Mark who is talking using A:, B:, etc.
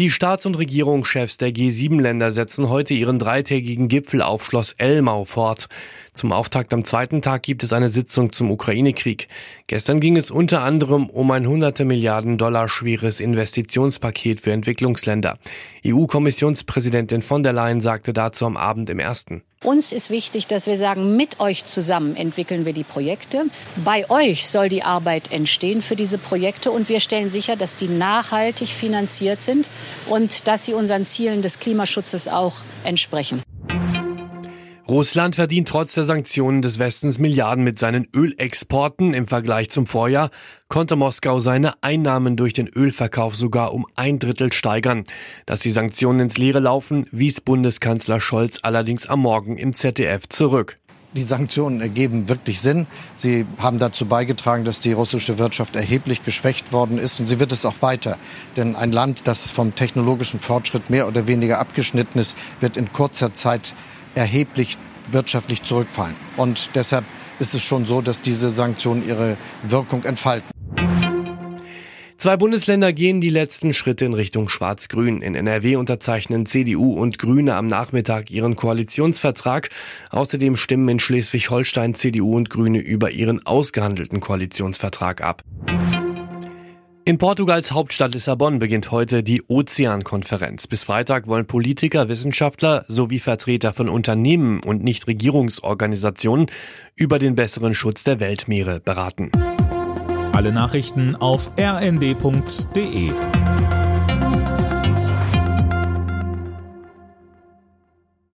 A: Die Staats- und Regierungschefs der G7-Länder setzen heute ihren dreitägigen Gipfel auf Schloss Elmau fort. Zum Auftakt am zweiten Tag gibt es eine Sitzung zum Ukraine-Krieg. Gestern ging es unter anderem um ein hunderte Milliarden Dollar schweres Investitionspaket für Entwicklungsländer. EU-Kommissionspräsidentin von der Leyen sagte dazu am Abend im ersten.
B: Uns ist wichtig, dass wir sagen, mit euch zusammen entwickeln wir die Projekte. Bei euch soll die Arbeit entstehen für diese Projekte und wir stellen sicher, dass die nachhaltig finanziert sind und dass sie unseren Zielen des Klimaschutzes auch entsprechen.
A: Russland verdient trotz der Sanktionen des Westens Milliarden mit seinen Ölexporten. Im Vergleich zum Vorjahr konnte Moskau seine Einnahmen durch den Ölverkauf sogar um ein Drittel steigern. Dass die Sanktionen ins Leere laufen, wies Bundeskanzler Scholz allerdings am Morgen im ZDF zurück.
C: Die Sanktionen ergeben wirklich Sinn. Sie haben dazu beigetragen, dass die russische Wirtschaft erheblich geschwächt worden ist und sie wird es auch weiter. Denn ein Land, das vom technologischen Fortschritt mehr oder weniger abgeschnitten ist, wird in kurzer Zeit erheblich wirtschaftlich zurückfallen. Und deshalb ist es schon so, dass diese Sanktionen ihre Wirkung entfalten.
A: Zwei Bundesländer gehen die letzten Schritte in Richtung Schwarz-Grün. In NRW unterzeichnen CDU und Grüne am Nachmittag ihren Koalitionsvertrag. Außerdem stimmen in Schleswig-Holstein CDU und Grüne über ihren ausgehandelten Koalitionsvertrag ab. In Portugals Hauptstadt Lissabon beginnt heute die Ozeankonferenz. Bis Freitag wollen Politiker, Wissenschaftler sowie Vertreter von Unternehmen und Nichtregierungsorganisationen über den besseren Schutz der Weltmeere beraten.
D: Alle Nachrichten auf rnd.de